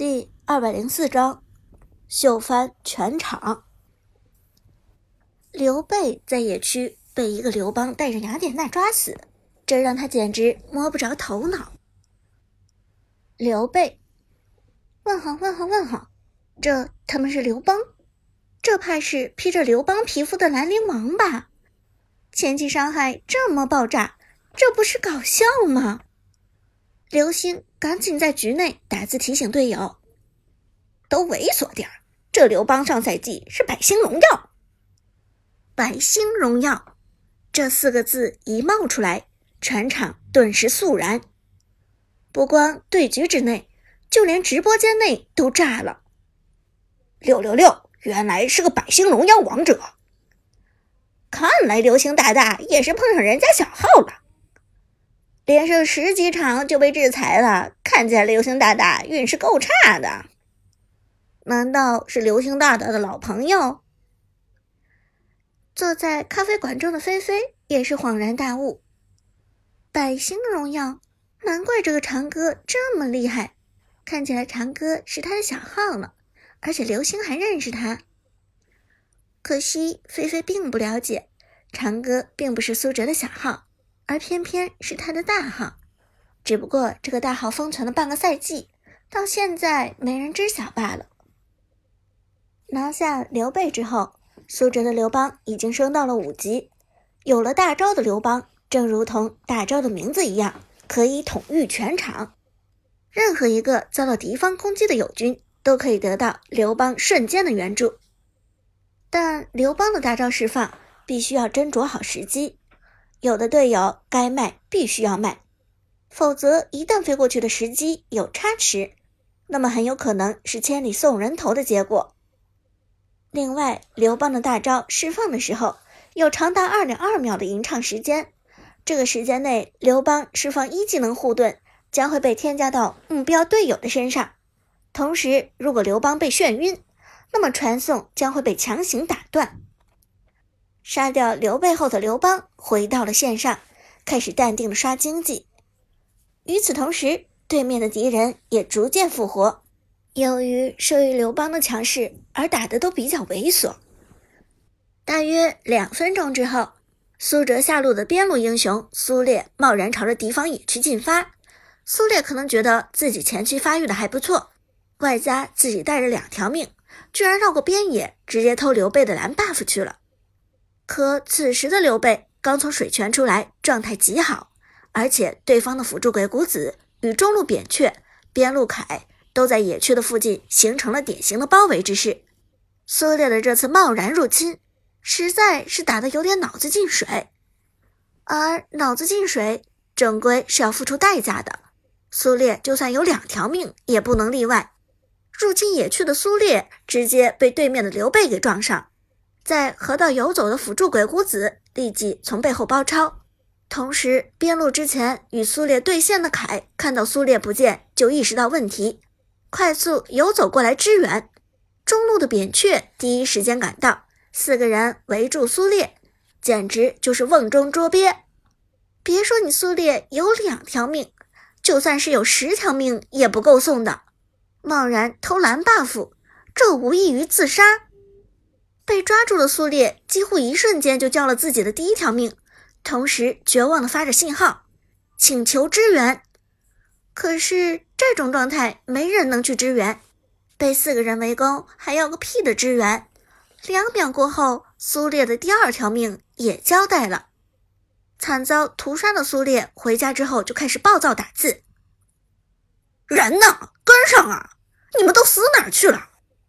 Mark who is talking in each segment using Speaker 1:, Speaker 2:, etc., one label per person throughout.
Speaker 1: 第二百零四章，秀翻全场。刘备在野区被一个刘邦带着雅典娜抓死，这让他简直摸不着头脑。刘备，问号问号问号，这他们是刘邦？这怕是披着刘邦皮肤的兰陵王吧？前期伤害这么爆炸，这不是搞笑吗？刘星赶紧在局内打字提醒队友：“都猥琐点儿，这刘邦上赛季是百星荣耀。”百星荣耀这四个字一冒出来，全场顿时肃然。不光对局之内，就连直播间内都炸了。
Speaker 2: 六六六，原来是个百星荣耀王者！
Speaker 1: 看来流星大大也是碰上人家小号了。连胜十几场就被制裁了，看起来流星大大运势够差的。难道是流星大大的老朋友？坐在咖啡馆中的菲菲也是恍然大悟：百星荣耀，难怪这个长歌这么厉害。看起来长歌是他的小号呢，而且流星还认识他。可惜菲菲并不了解，长歌并不是苏哲的小号。而偏偏是他的大号，只不过这个大号封存了半个赛季，到现在没人知晓罢了。拿下刘备之后，苏哲的刘邦已经升到了五级，有了大招的刘邦，正如同大招的名字一样，可以统御全场。任何一个遭到敌方攻击的友军，都可以得到刘邦瞬间的援助。但刘邦的大招释放，必须要斟酌好时机。有的队友该卖必须要卖，否则一旦飞过去的时机有差池，那么很有可能是千里送人头的结果。另外，刘邦的大招释放的时候有长达二点二秒的吟唱时间，这个时间内刘邦释放一技能护盾将会被添加到目标队友的身上，同时如果刘邦被眩晕，那么传送将会被强行打断。杀掉刘备后的刘邦回到了线上，开始淡定的刷经济。与此同时，对面的敌人也逐渐复活。由于受益刘邦的强势，而打的都比较猥琐。大约两分钟之后，苏哲下路的边路英雄苏烈贸然朝着敌方野区进发。苏烈可能觉得自己前期发育的还不错，外加自己带着两条命，居然绕过边野，直接偷刘备的蓝 buff 去了。可此时的刘备刚从水泉出来，状态极好，而且对方的辅助鬼谷子与中路扁鹊、边路凯都在野区的附近形成了典型的包围之势。苏烈的这次贸然入侵，实在是打得有点脑子进水，而脑子进水终归是要付出代价的。苏烈就算有两条命，也不能例外。入侵野区的苏烈直接被对面的刘备给撞上。在河道游走的辅助鬼谷子立即从背后包抄，同时边路之前与苏烈对线的凯看到苏烈不见，就意识到问题，快速游走过来支援。中路的扁鹊第一时间赶到，四个人围住苏烈，简直就是瓮中捉鳖。别说你苏烈有两条命，就算是有十条命也不够送的。贸然偷蓝 buff，这无异于自杀。被抓住的苏烈几乎一瞬间就交了自己的第一条命，同时绝望的发着信号，请求支援。可是这种状态没人能去支援，被四个人围攻还要个屁的支援！两秒过后，苏烈的第二条命也交代了。惨遭屠杀的苏烈回家之后就开始暴躁打字：“
Speaker 2: 人呢？跟上啊！你们都死哪去了？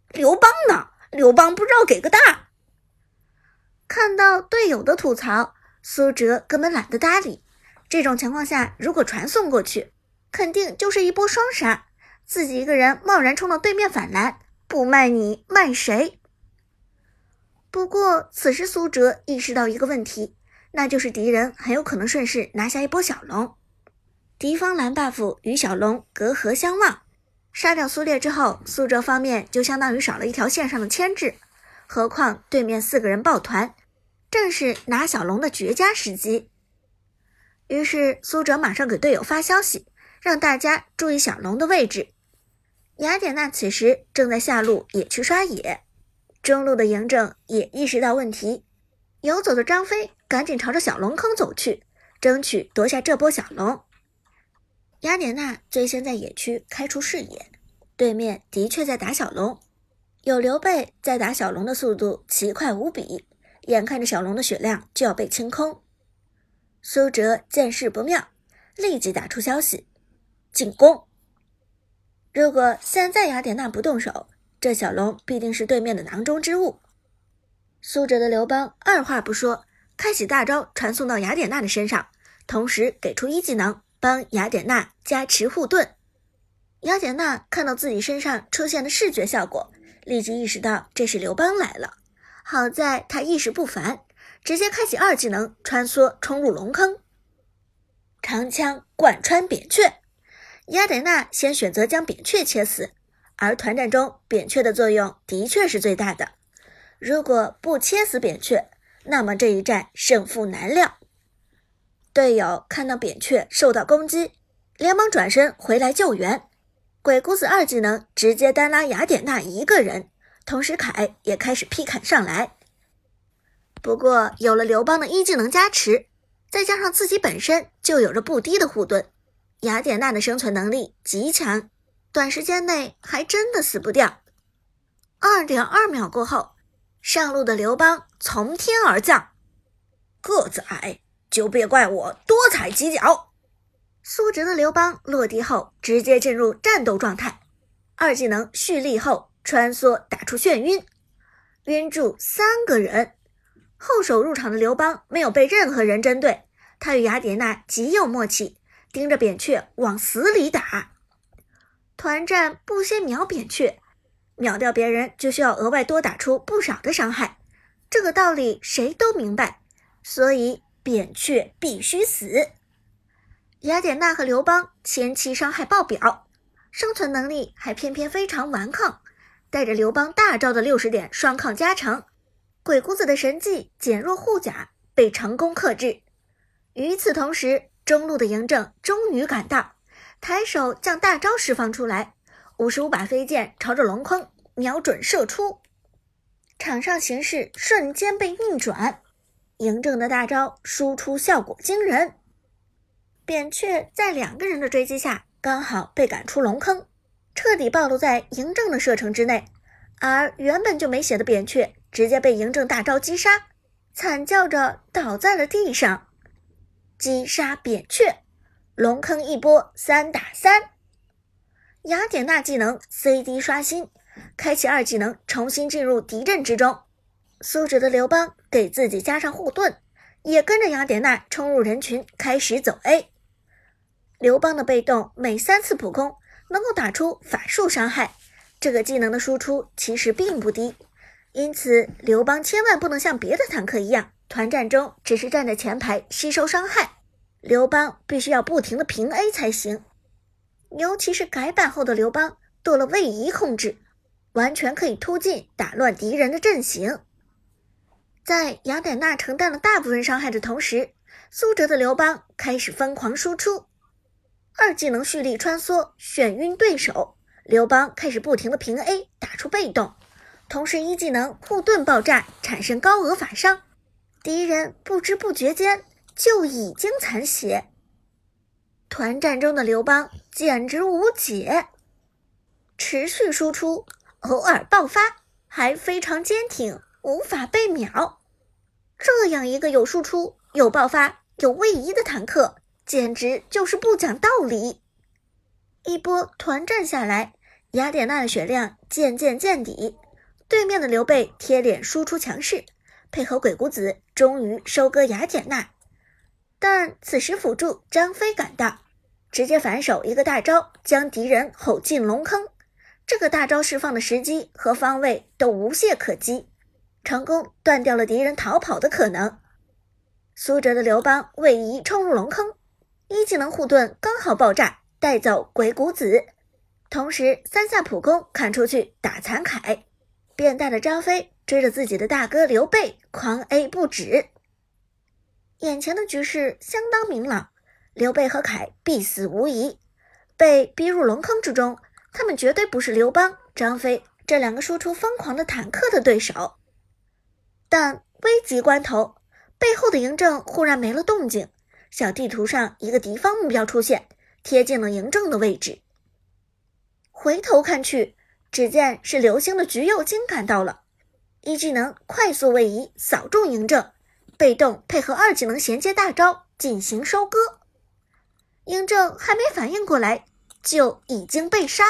Speaker 2: 刘邦呢？”刘邦不知道给个大，
Speaker 1: 看到队友的吐槽，苏哲根本懒得搭理。这种情况下，如果传送过去，肯定就是一波双杀。自己一个人贸然冲到对面反蓝，不卖你卖谁？不过此时苏哲意识到一个问题，那就是敌人很有可能顺势拿下一波小龙。敌方蓝 buff 与小龙隔河相望。杀掉苏烈之后，苏哲方面就相当于少了一条线上的牵制。何况对面四个人抱团，正是拿小龙的绝佳时机。于是苏哲马上给队友发消息，让大家注意小龙的位置。雅典娜此时正在下路野区刷野，中路的嬴政也意识到问题，游走的张飞赶紧朝着小龙坑走去，争取夺下这波小龙。雅典娜最先在野区开出视野，对面的确在打小龙，有刘备在打小龙的速度奇快无比，眼看着小龙的血量就要被清空。苏哲见势不妙，立即打出消息：进攻。如果现在雅典娜不动手，这小龙必定是对面的囊中之物。苏哲的刘邦二话不说，开启大招传送到雅典娜的身上，同时给出一技能帮雅典娜加持护盾。雅典娜看到自己身上出现的视觉效果，立即意识到这是刘邦来了。好在他意识不凡，直接开启二技能穿梭冲入龙坑，长枪贯穿扁鹊。雅典娜先选择将扁鹊切死，而团战中扁鹊的作用的确是最大的。如果不切死扁鹊，那么这一战胜负难料。队友看到扁鹊受到攻击，连忙转身回来救援。鬼谷子二技能直接单拉雅典娜一个人，同时凯也开始劈砍上来。不过有了刘邦的一技能加持，再加上自己本身就有着不低的护盾。雅典娜的生存能力极强，短时间内还真的死不掉。二点二秒过后，上路的刘邦从天而降，
Speaker 2: 个子矮就别怪我多踩几脚。
Speaker 1: 苏哲的刘邦落地后直接进入战斗状态，二技能蓄力后穿梭打出眩晕，晕住三个人。后手入场的刘邦没有被任何人针对，他与雅典娜极有默契。盯着扁鹊往死里打，团战不先秒扁鹊，秒掉别人就需要额外多打出不少的伤害，这个道理谁都明白，所以扁鹊必须死。雅典娜和刘邦前期伤害爆表，生存能力还偏偏非常顽抗，带着刘邦大招的六十点双抗加成，鬼谷子的神技减弱护甲被成功克制。与此同时。中路的嬴政终于赶到，抬手将大招释放出来，五十五把飞剑朝着龙坑瞄准射出，场上形势瞬间被逆转。嬴政的大招输出效果惊人，扁鹊在两个人的追击下，刚好被赶出龙坑，彻底暴露在嬴政的射程之内。而原本就没血的扁鹊，直接被嬴政大招击杀，惨叫着倒在了地上。击杀扁鹊，龙坑一波三打三。雅典娜技能 CD 刷新，开启二技能，重新进入敌阵之中。苏哲的刘邦给自己加上护盾，也跟着雅典娜冲入人群，开始走 A。刘邦的被动每三次普攻能够打出法术伤害，这个技能的输出其实并不低。因此，刘邦千万不能像别的坦克一样。团战中只是站在前排吸收伤害，刘邦必须要不停的平 A 才行。尤其是改版后的刘邦多了位移控制，完全可以突进打乱敌人的阵型。在雅典娜承担了大部分伤害的同时，苏哲的刘邦开始疯狂输出，二技能蓄力穿梭眩晕对手，刘邦开始不停的平 A 打出被动，同时一技能护盾爆炸产生高额法伤。敌人不知不觉间就已经残血，团战中的刘邦简直无解，持续输出，偶尔爆发，还非常坚挺，无法被秒。这样一个有输出、有爆发、有位移的坦克，简直就是不讲道理。一波团战下来，雅典娜的血量渐渐见底，对面的刘备贴脸输出强势。配合鬼谷子，终于收割雅典娜。但此时辅助张飞赶到，直接反手一个大招，将敌人吼进龙坑。这个大招释放的时机和方位都无懈可击，成功断掉了敌人逃跑的可能。苏哲的刘邦位移冲入龙坑，一技能护盾刚好爆炸，带走鬼谷子，同时三下普攻砍出去打残凯。变大的张飞追着自己的大哥刘备狂 A 不止，眼前的局势相当明朗，刘备和凯必死无疑。被逼入龙坑之中，他们绝对不是刘邦、张飞这两个输出疯狂的坦克的对手。但危急关头，背后的嬴政忽然没了动静，小地图上一个敌方目标出现，贴近了嬴政的位置。回头看去，只见是刘星的橘右京赶到了，一技能快速位移扫中嬴政，被动配合二技能衔接大招进行收割。嬴政还没反应过来，就已经被杀。